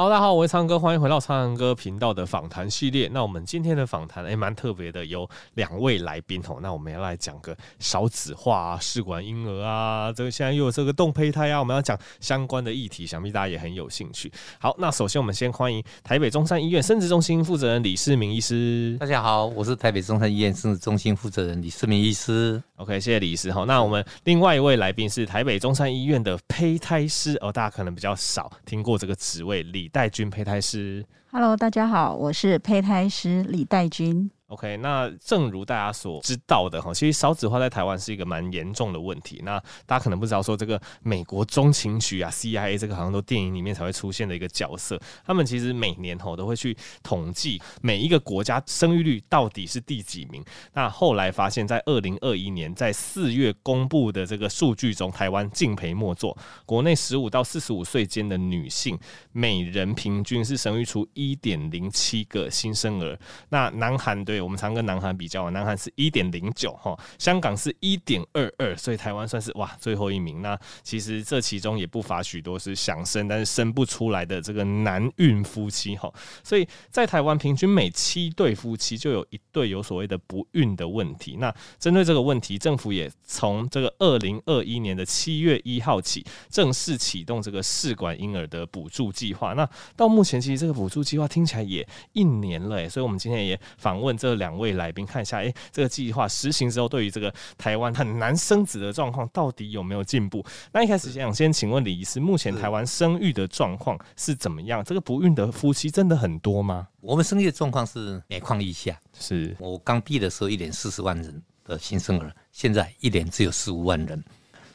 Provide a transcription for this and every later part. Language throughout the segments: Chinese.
Hello，大家好，我是苍哥，欢迎回到苍哥频道的访谈系列。那我们今天的访谈诶，蛮特别的，有两位来宾哦。那我们要来讲个少子化啊、试管婴儿啊，这个现在又有这个冻胚胎啊，我们要讲相关的议题，想必大家也很有兴趣。好，那首先我们先欢迎台北中山医院生殖中心负责人李世明医师。大家好，我是台北中山医院生殖中心负责人李世明医师。OK，谢谢李医师。好，那我们另外一位来宾是台北中山医院的胚胎师哦，大家可能比较少听过这个职位，李代菌胚胎是。Hello，大家好，我是胚胎师李岱均。OK，那正如大家所知道的哈，其实少子化在台湾是一个蛮严重的问题。那大家可能不知道说，这个美国中情局啊，CIA 这个好像都电影里面才会出现的一个角色，他们其实每年吼都会去统计每一个国家生育率到底是第几名。那后来发现，在二零二一年在四月公布的这个数据中，台湾敬陪末座，国内十五到四十五岁间的女性每人平均是生育出一点零七个新生儿。那南韩对。我们常跟南韩比较，南韩是一点零九哈，香港是一点二二，所以台湾算是哇最后一名。那其实这其中也不乏许多是想生但是生不出来的这个难孕夫妻哈，所以在台湾平均每七对夫妻就有一对有所谓的不孕的问题。那针对这个问题，政府也从这个二零二一年的七月一号起正式启动这个试管婴儿的补助计划。那到目前其实这个补助计划听起来也一年了哎，所以我们今天也访问这。两位来宾看一下，哎，这个计划实行之后，对于这个台湾很难生子的状况，到底有没有进步？那一开始想先请问李医师，目前台湾生育的状况是怎么样？这个不孕的夫妻真的很多吗？我们生育的状况是每况愈下。是我刚毕业的时候，一年四十万人的新生儿，现在一年只有十五万人，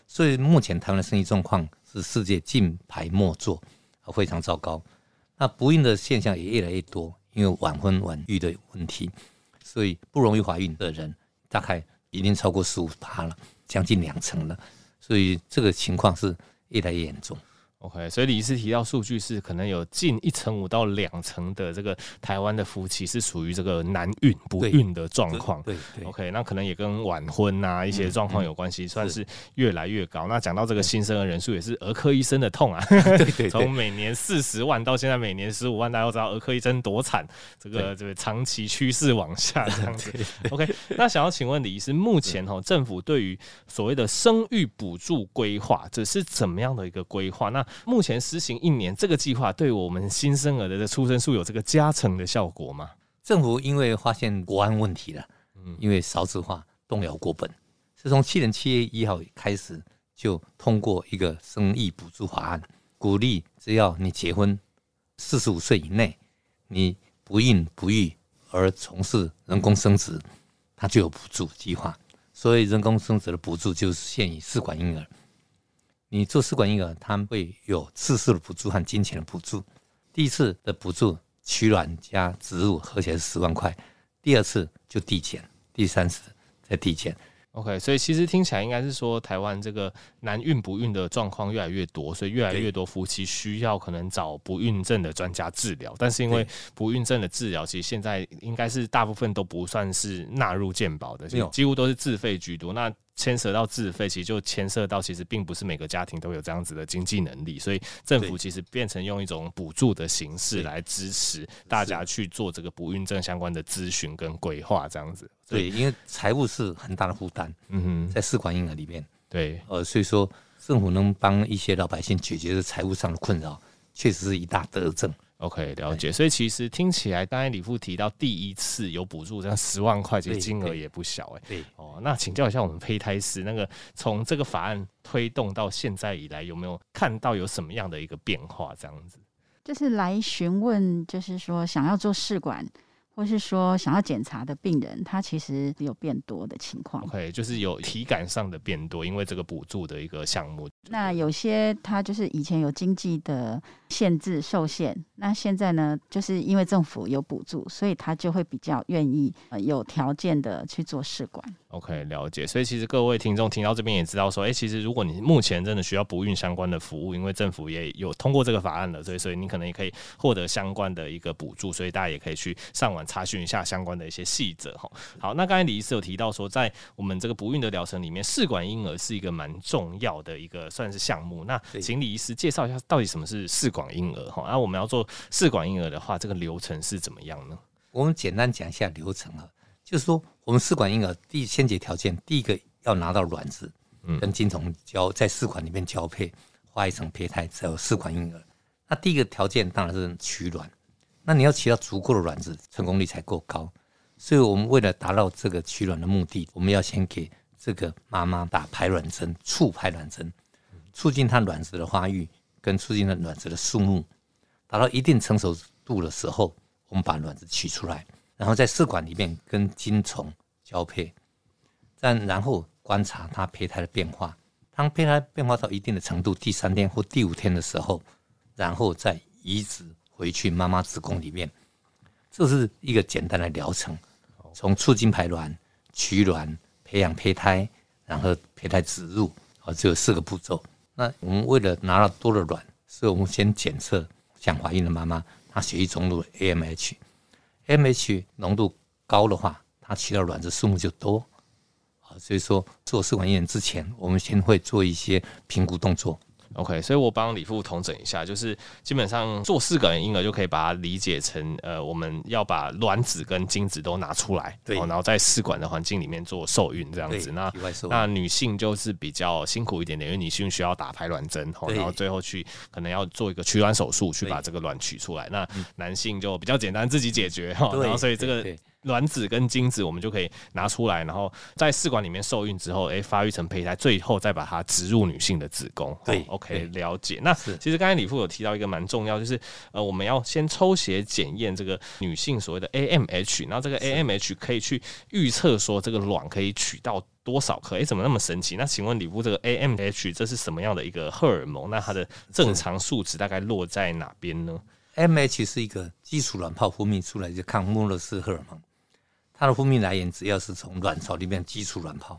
所以目前台湾的生育状况是世界近排末座，非常糟糕。那不孕的现象也越来越多，因为晚婚晚育的问题。所以不容易怀孕的人，大概已经超过十五趴了，将近两成了。所以这个情况是越来越严重。OK，所以李医师提到数据是可能有近一成五到两成的这个台湾的夫妻是属于这个难孕不孕的状况。对，对，OK，那可能也跟晚婚啊一些状况有关系，算是越来越高。那讲到这个新生儿人数，也是儿科医生的痛啊。对对，从每年四十万到现在每年十五万，大家都知道儿科医生多惨，这个这个长期趋势往下这样子。OK，那想要请问李医师，目前哈政府对于所谓的生育补助规划，这是怎么样的一个规划？那目前实行一年，这个计划对我们新生儿的出生数有这个加成的效果吗？政府因为发现国安问题了，嗯，因为少子化动摇国本，是从去年七月一号开始就通过一个生育补助法案，鼓励只要你结婚四十五岁以内，你不孕不育而从事人工生殖，它就有补助计划。所以人工生殖的补助就是限于试管婴儿。你做试管婴儿，他们会有次数的补助和金钱的补助。第一次的补助取卵加植入合起来是十万块，第二次就递减，第三次再递减。OK，所以其实听起来应该是说，台湾这个难孕不孕的状况越来越多，所以越来越多夫妻需要可能找不孕症的专家治疗。但是因为不孕症的治疗，其实现在应该是大部分都不算是纳入健保的，几乎都是自费居多。那牵涉到自费，其实就牵涉到其实并不是每个家庭都有这样子的经济能力，所以政府其实变成用一种补助的形式来支持大家去做这个不孕症相关的咨询跟规划这样子。对，因为财务是很大的负担。嗯哼，在试管婴儿里面，对，呃，所以说政府能帮一些老百姓解决这财务上的困扰，确实是一大德政。OK，了解。所以其实听起来，刚才李富提到第一次有补助，这样十万块，其实金额也不小哎。对哦，那请教一下我们胚胎师，那个从这个法案推动到现在以来，有没有看到有什么样的一个变化？这样子，就是来询问，就是说想要做试管。或是说想要检查的病人，他其实有变多的情况。OK，就是有体感上的变多，因为这个补助的一个项目。那有些他就是以前有经济的限制受限，那现在呢，就是因为政府有补助，所以他就会比较愿意呃有条件的去做试管。OK，了解。所以其实各位听众听到这边也知道说，哎、欸，其实如果你目前真的需要不孕相关的服务，因为政府也有通过这个法案了，所以所以你可能也可以获得相关的一个补助，所以大家也可以去上网。查询一下相关的一些细则哈。好，那刚才李医师有提到说，在我们这个不孕的疗程里面，试管婴儿是一个蛮重要的一个算是项目。那请李医师介绍一下，到底什么是试管管婴儿哈。那我们要做试管婴儿的话，这个流程是怎么样呢？我们简单讲一下流程啊，就是说我们试管婴儿第一先决条件，第一个要拿到卵子，跟精虫交在试管里面交配，化一层胚胎才有试管婴儿。那第一个条件当然是取卵，那你要取到足够的卵子，成功率才够高。所以我们为了达到这个取卵的目的，我们要先给这个妈妈打排卵针，促排卵针，促进她卵子的发育，跟促进的卵子的数目，达到一定成熟度的时候，我们把卵子取出来，然后在试管里面跟精虫交配，再然后观察它胚胎的变化。当胚胎变化到一定的程度，第三天或第五天的时候，然后再移植回去妈妈子宫里面。这是一个简单的疗程，从促进排卵、取卵、培养胚胎，然后胚胎植入，啊，只有四个步骤。那我们为了拿到多的卵，所以我们先检测想怀孕的妈妈，她血液中的 AMH，AMH 浓度高的话，她取到卵子数目就多。啊，所以说做试管婴儿之前，我们先会做一些评估动作。OK，所以我帮李副统整一下，就是基本上做试管婴儿就可以把它理解成，呃，我们要把卵子跟精子都拿出来，对，然后在试管的环境里面做受孕这样子。那那女性就是比较辛苦一点点，因为女性需要打排卵针，然后最后去可能要做一个取卵手术去把这个卵取出来。那男性就比较简单，自己解决哈。然后所以这个。卵子跟精子，我们就可以拿出来，然后在试管里面受孕之后，哎、欸，发育成胚胎，最后再把它植入女性的子宫。对，OK，了解。那其实刚才李富有提到一个蛮重要，就是呃，我们要先抽血检验这个女性所谓的 AMH，然后这个 AMH 可以去预测说这个卵可以取到多少颗。哎、欸，怎么那么神奇？那请问李富，这个 AMH 这是什么样的一个荷尔蒙？那它的正常数值大概落在哪边呢？AMH 是一个基础卵泡分泌出来就抗穆勒氏荷尔蒙。它的分泌来源只要是从卵巢里面基础卵泡，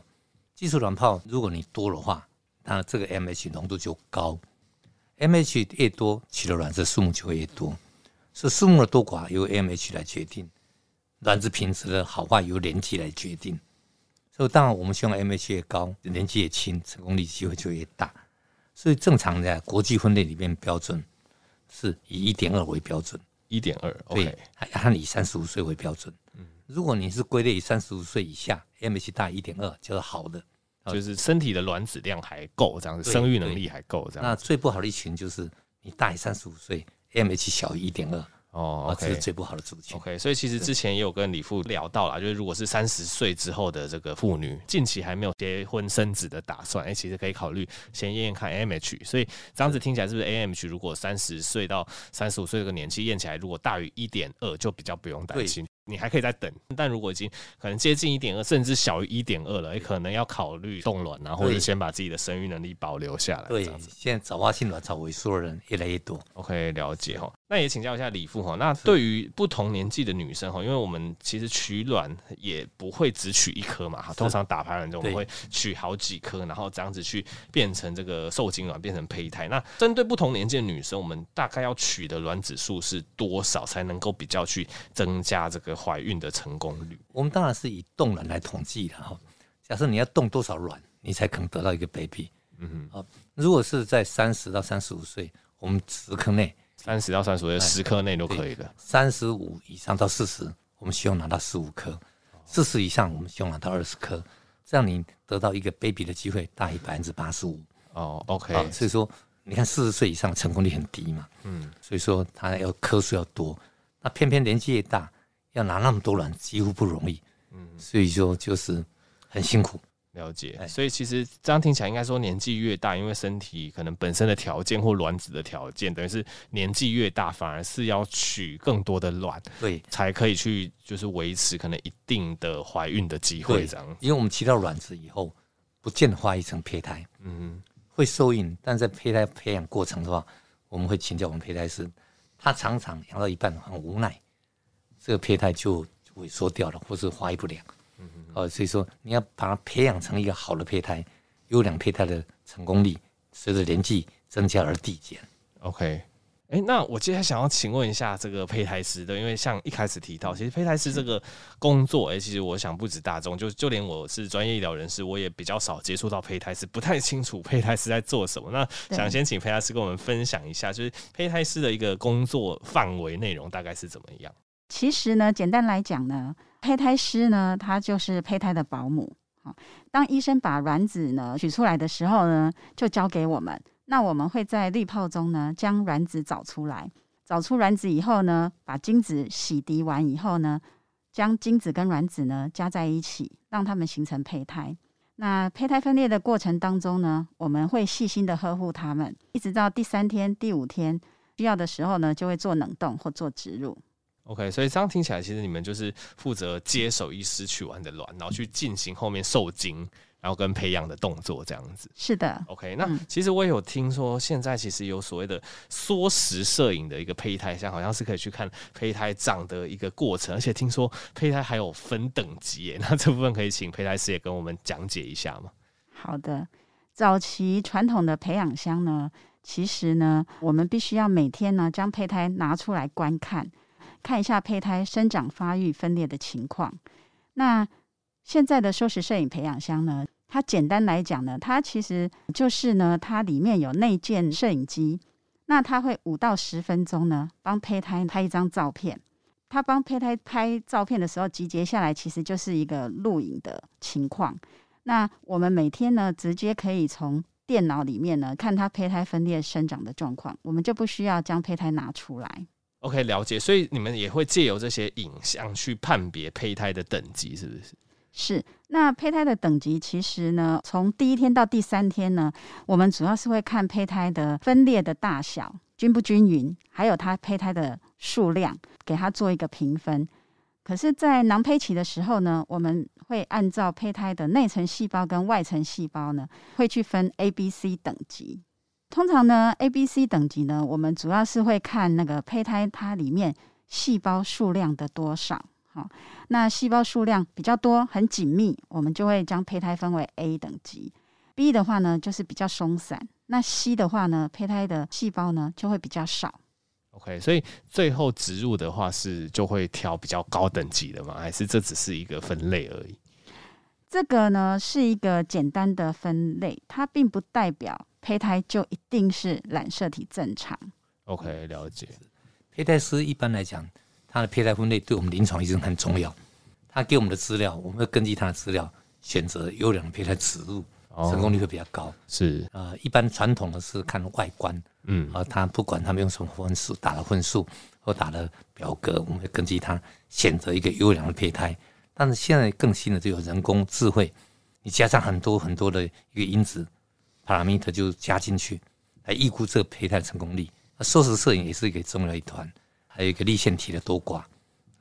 基础卵泡如果你多的话，那这个 AMH 浓度就高，AMH 越多，取的卵子数目就会越多，所以数目的多寡由 AMH 来决定，卵子品质的好坏由年纪来决定。所以当然我们希望 AMH 越高，年纪越轻，成功率机会就越大。所以正常的国际分类里面标准是以一点二为标准，一点二，对，还以三十五岁为标准。如果你是归类于三十五岁以下，AMH 大一点二就是好的，就是身体的卵子量还够，这样子生育能力还够，这样。那最不好的一群就是你大于三十五岁，AMH 小于一点二。哦，okay, 这是最不好的族群。OK，所以其实之前也有跟李父聊到啦，就是如果是三十岁之后的这个妇女，近期还没有结婚生子的打算，哎、欸，其实可以考虑先验验看 AMH。所以这样子听起来是不是 AMH 如果三十岁到三十五岁这个年纪验起来，如果大于一点二，就比较不用担心。你还可以再等，但如果已经可能接近一点二，甚至小于一点二了，也可能要考虑冻卵啊，或者先把自己的生育能力保留下来。对，现在早发性卵巢萎缩的人越来越多。OK，了解哈。那也请教一下李父哈。那对于不同年纪的女生哈，因为我们其实取卵也不会只取一颗嘛，哈，通常打排卵针我们会取好几颗，然后这样子去变成这个受精卵，变成胚胎。那针对不同年纪的女生，我们大概要取的卵子数是多少，才能够比较去增加这个怀孕的成功率？我们当然是以冻卵来统计的哈。假设你要冻多少卵，你才可能得到一个 baby？嗯哼，如果是在三十到三十五岁，我们十颗内。三十到三十五岁，十颗内都可以的。三十五以上到四十，我们希望拿到十五颗；四十以上，我们希望拿到二十颗。这样你得到一个 baby 的机会大于百分之八十五。哦，OK。所以说，你看四十岁以上成功率很低嘛。嗯。所以说，他要颗数要多，那偏偏年纪越大，要拿那么多卵几乎不容易。嗯。所以说，就是很辛苦。了解，所以其实这样听起来，应该说年纪越大，因为身体可能本身的条件或卵子的条件，等于是年纪越大，反而是要取更多的卵，对，才可以去就是维持可能一定的怀孕的机会这样。因为我们取到卵子以后，不见得化一层胚胎，嗯，会受孕，但在胚胎培养过程的话，我们会请教我们胚胎师，他常常养到一半很无奈，这个胚胎就萎缩掉了，或是发育不良。呃，所以说你要把它培养成一个好的胚胎，优良胚胎的成功率随着年纪增加而递减。OK，哎，那我接下来想要请问一下这个胚胎师的，因为像一开始提到，其实胚胎师这个工作，哎，其实我想不止大众，就就连我是专业医疗人士，我也比较少接触到胚胎师，不太清楚胚胎师在做什么。那想先请胚胎师跟我们分享一下，就是胚胎师的一个工作范围内容大概是怎么样？其实呢，简单来讲呢，胚胎师呢，他就是胚胎的保姆。好，当医生把卵子呢取出来的时候呢，就交给我们。那我们会在滤泡中呢，将卵子找出来。找出卵子以后呢，把精子洗涤完以后呢，将精子跟卵子呢加在一起，让它们形成胚胎。那胚胎分裂的过程当中呢，我们会细心的呵护它们，一直到第三天、第五天需要的时候呢，就会做冷冻或做植入。OK，所以这样听起来，其实你们就是负责接手医师取完的卵，然后去进行后面受精。然后跟培养的动作这样子，是的。OK，那其实我也有听说，现在其实有所谓的缩时摄影的一个胚胎像，好像是可以去看胚胎长的一个过程，而且听说胚胎还有分等级耶。那这部分可以请胚胎师也跟我们讲解一下吗？好的，早期传统的培养箱呢，其实呢，我们必须要每天呢将胚胎拿出来观看，看一下胚胎生长、发育、分裂的情况。那现在的缩时摄影培养箱呢，它简单来讲呢，它其实就是呢，它里面有内建摄影机，那它会五到十分钟呢，帮胚胎拍一张照片。它帮胚胎拍照片的时候，集结下来其实就是一个录影的情况。那我们每天呢，直接可以从电脑里面呢，看它胚胎分裂生长的状况，我们就不需要将胚胎拿出来。OK，了解。所以你们也会借由这些影像去判别胚胎的等级，是不是？是，那胚胎的等级其实呢，从第一天到第三天呢，我们主要是会看胚胎的分裂的大小均不均匀，还有它胚胎的数量，给它做一个评分。可是，在囊胚期的时候呢，我们会按照胚胎的内层细胞跟外层细胞呢，会去分 A、B、C 等级。通常呢，A、B、C 等级呢，我们主要是会看那个胚胎它里面细胞数量的多少。好，那细胞数量比较多、很紧密，我们就会将胚胎分为 A 等级。B 的话呢，就是比较松散。那 C 的话呢，胚胎的细胞呢就会比较少。OK，所以最后植入的话是就会挑比较高等级的吗？还是这只是一个分类而已？这个呢是一个简单的分类，它并不代表胚胎就一定是染色体正常。OK，了解。胚胎师一般来讲。它的胚胎分类对我们临床医生很重要，他给我们的资料，我们会根据他的资料选择优良的胚胎植入，成功率会比较高。是呃，一般传统的是看外观，嗯，啊，他不管他们用什么分数打了分数或打了表格，我们会根据他选择一个优良的胚胎。但是现在更新的就有人工智慧，你加上很多很多的一个因子，parameter 就加进去来预估这个胚胎的成功率。那缩时摄影也是一个重要一团。还有一个立腺体的多寡，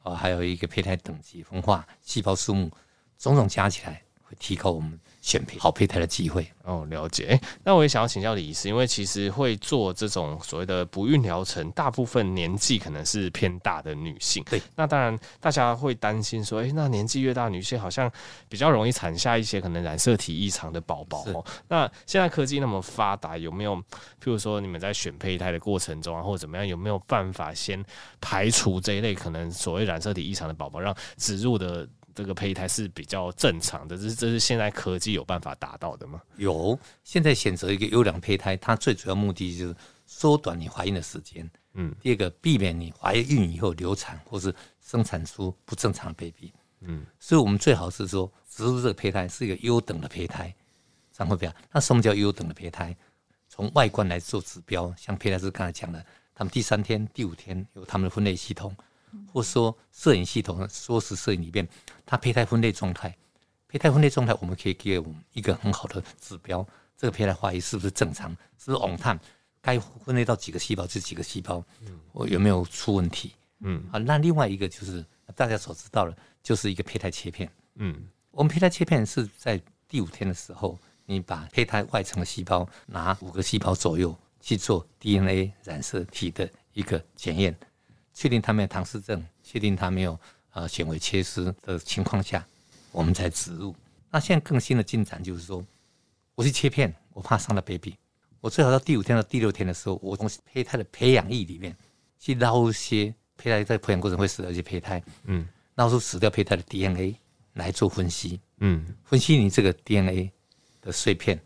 哦，还有一个胚胎等级分化、细胞数目，种种加起来会提高我们。选配好胚胎的机会哦，了解。欸，那我也想要请教李医师，因为其实会做这种所谓的不孕疗程，大部分年纪可能是偏大的女性。对，那当然大家会担心说，哎、欸，那年纪越大，女性好像比较容易产下一些可能染色体异常的宝宝哦。那现在科技那么发达，有没有，譬如说你们在选胚胎的过程中啊，或者怎么样，有没有办法先排除这一类可能所谓染色体异常的宝宝，让植入的？这个胚胎是比较正常的，这是这是现在科技有办法达到的吗？有，现在选择一个优良胚胎，它最主要目的就是缩短你怀孕的时间。嗯，第二个避免你怀孕以后流产或是生产出不正常的 baby。嗯，所以我们最好是说植入这个胚胎是一个优等的胚胎，这样会比较。那什么叫优等的胚胎？从外观来做指标，像胚胎师刚才讲的，他们第三天、第五天有他们的分类系统。或说摄影系统缩时摄影里面，它胚胎分裂状态，胚胎分裂状态，我们可以给我们一个很好的指标，这个胚胎化育是不是正常，是不是 on time，该分类到几个细胞就几个细胞，我有没有出问题？嗯，好，那另外一个就是大家所知道的，就是一个胚胎切片。嗯，我们胚胎切片是在第五天的时候，你把胚胎外层的细胞拿五个细胞左右去做 DNA 染色体的一个检验。确定他没有唐氏症，确定他没有呃显微缺失的情况下，我们才植入。那现在更新的进展就是说，我去切片，我怕伤了 baby，我最好到第五天到第六天的时候，我从胚胎的培养液里面去捞一些胚胎在培养过程会死掉一些胚胎，嗯，捞出死掉胚胎的 DNA 来做分析，嗯，分析你这个 DNA 的碎片，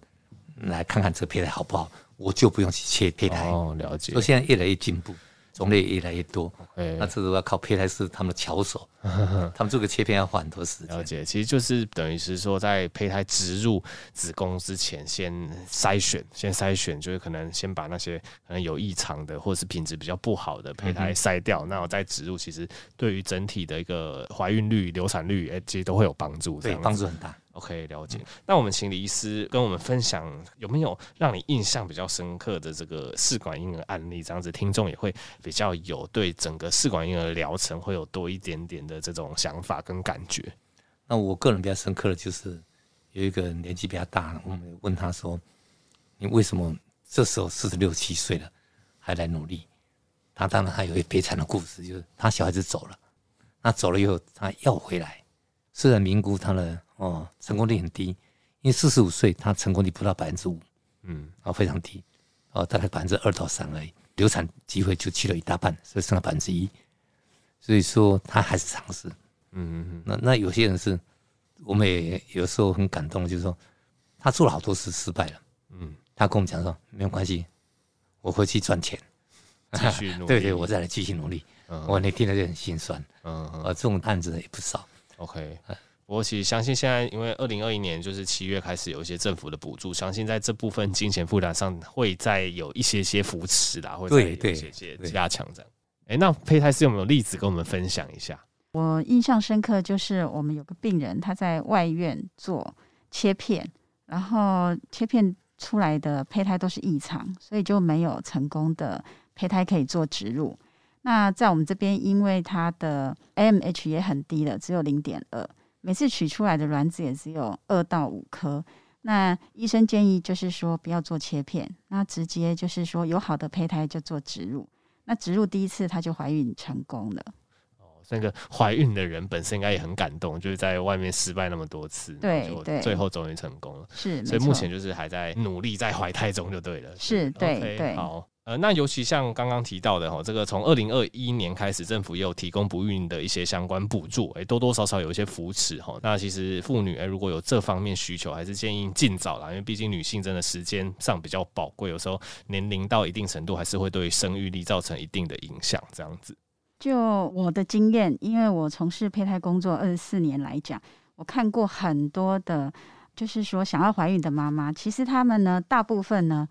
来看看这个胚胎好不好，我就不用去切胚胎。哦，了解。所以现在越来越进步。种类越来越多，欸、那这个要靠胚胎师他们的巧手，他们做个切片要花很多时间。了解，其实就是等于是说，在胚胎植入子宫之前，先筛选，先筛选，就是可能先把那些可能有异常的，或者是品质比较不好的胚胎筛掉，那我、嗯、再植入，其实对于整体的一个怀孕率、流产率，哎、欸，其实都会有帮助，对，帮助很大。OK，了解。那我们请李医师跟我们分享，有没有让你印象比较深刻的这个试管婴儿案例？这样子听众也会比较有对整个试管婴儿疗程会有多一点点的这种想法跟感觉。那我个人比较深刻的就是有一个年纪比较大了，我们问他说：“你为什么这时候四十六七岁了还来努力？”他当然还有一悲惨的故事，就是他小孩子走了，那走了以后他要回来，虽然评估他的。哦，成功率很低，因为四十五岁他成功率不到百分之五，嗯，啊非常低，哦大概百分之二到三而已，流产机会就去了一大半，所以剩了百分之一，所以说他还是尝试，嗯嗯嗯，那那有些人是，我们也有时候很感动，就是说他做了好多次失败了，嗯，他跟我们讲说没有关系，我回去赚钱，继续努力，对对，我再来继续努力，嗯，我那听了就很心酸，嗯，啊这种案子也不少，OK。我其实相信，现在因为二零二一年就是七月开始有一些政府的补助，相信在这部分金钱负担上会再有一些些扶持啦，会再有一些些加强这样。哎、欸，那胚胎师有没有例子跟我们分享一下？我印象深刻就是我们有个病人，他在外院做切片，然后切片出来的胚胎都是异常，所以就没有成功的胚胎可以做植入。那在我们这边，因为他的 AMH 也很低的，只有零点二。每次取出来的卵子也只有二到五颗，那医生建议就是说不要做切片，那直接就是说有好的胚胎就做植入，那植入第一次她就怀孕成功了。哦，那个怀孕的人本身应该也很感动，就是在外面失败那么多次，对对，最后终于成功了。是，所以目前就是还在努力在怀胎中就对了。是，是对对，好。呃，那尤其像刚刚提到的哈，这个从二零二一年开始，政府也有提供不孕的一些相关补助，哎，多多少少有一些扶持哈。那其实妇女哎，如果有这方面需求，还是建议尽早啦，因为毕竟女性真的时间上比较宝贵，有时候年龄到一定程度，还是会对生育力造成一定的影响。这样子，就我的经验，因为我从事胚胎工作二十四年来讲，我看过很多的，就是说想要怀孕的妈妈，其实她们呢，大部分呢。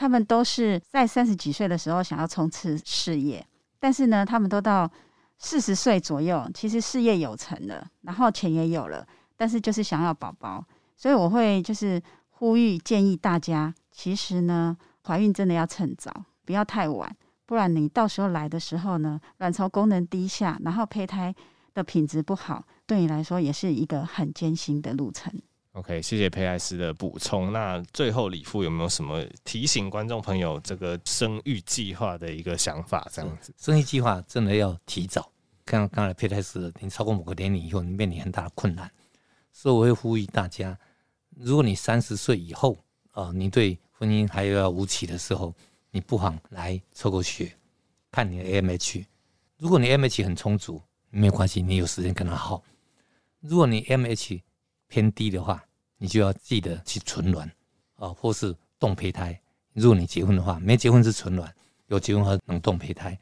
他们都是在三十几岁的时候想要冲刺事业，但是呢，他们都到四十岁左右，其实事业有成了，然后钱也有了，但是就是想要宝宝。所以我会就是呼吁建议大家，其实呢，怀孕真的要趁早，不要太晚，不然你到时候来的时候呢，卵巢功能低下，然后胚胎的品质不好，对你来说也是一个很艰辛的路程。OK，谢谢佩莱斯的补充。那最后李富有没有什么提醒观众朋友这个生育计划的一个想法？这样子，生育计划真的要提早。刚刚才胚胎师，你超过某个年龄以后，你面临很大的困难，所以我会呼吁大家，如果你三十岁以后啊、你对婚姻还有要无期的时候，你不妨来抽个血，看你的 AMH。如果你 AMH 很充足，没有关系，你有时间跟他耗。如果你 AMH 偏低的话，你就要记得去存卵啊，或是冻胚胎。如果你结婚的话，没结婚是存卵，有结婚后能冻胚胎。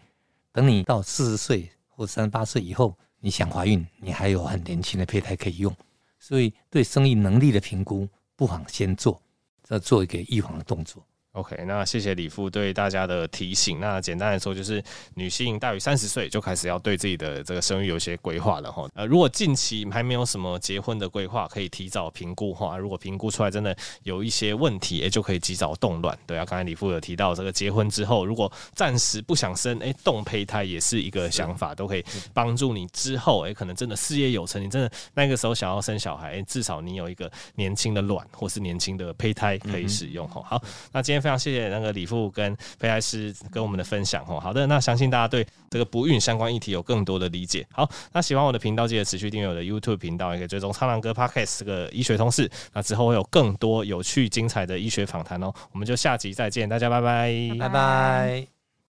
等你到四十岁或三十八岁以后，你想怀孕，你还有很年轻的胚胎可以用。所以对生育能力的评估，不妨先做，再做一个预防的动作。OK，那谢谢李副对大家的提醒。那简单来说，就是女性大于三十岁就开始要对自己的这个生育有些规划了哈。呃，如果近期还没有什么结婚的规划，可以提早评估哈。如果评估出来真的有一些问题，哎，就可以及早冻卵。对啊，刚才李副有提到这个结婚之后，如果暂时不想生，哎，冻胚胎也是一个想法，都可以帮助你之后，哎，可能真的事业有成，你真的那个时候想要生小孩，至少你有一个年轻的卵或是年轻的胚胎可以使用哈。好，那今天。非常谢谢那个李富跟胚胎师跟我们的分享哦。好的，那相信大家对这个不孕相关议题有更多的理解。好，那喜欢我的频道，记得持续订阅我的 YouTube 频道，也可以追踪苍狼哥 Podcast 这个医学通识。那之后会有更多有趣精彩的医学访谈哦。我们就下集再见，大家拜拜，拜拜。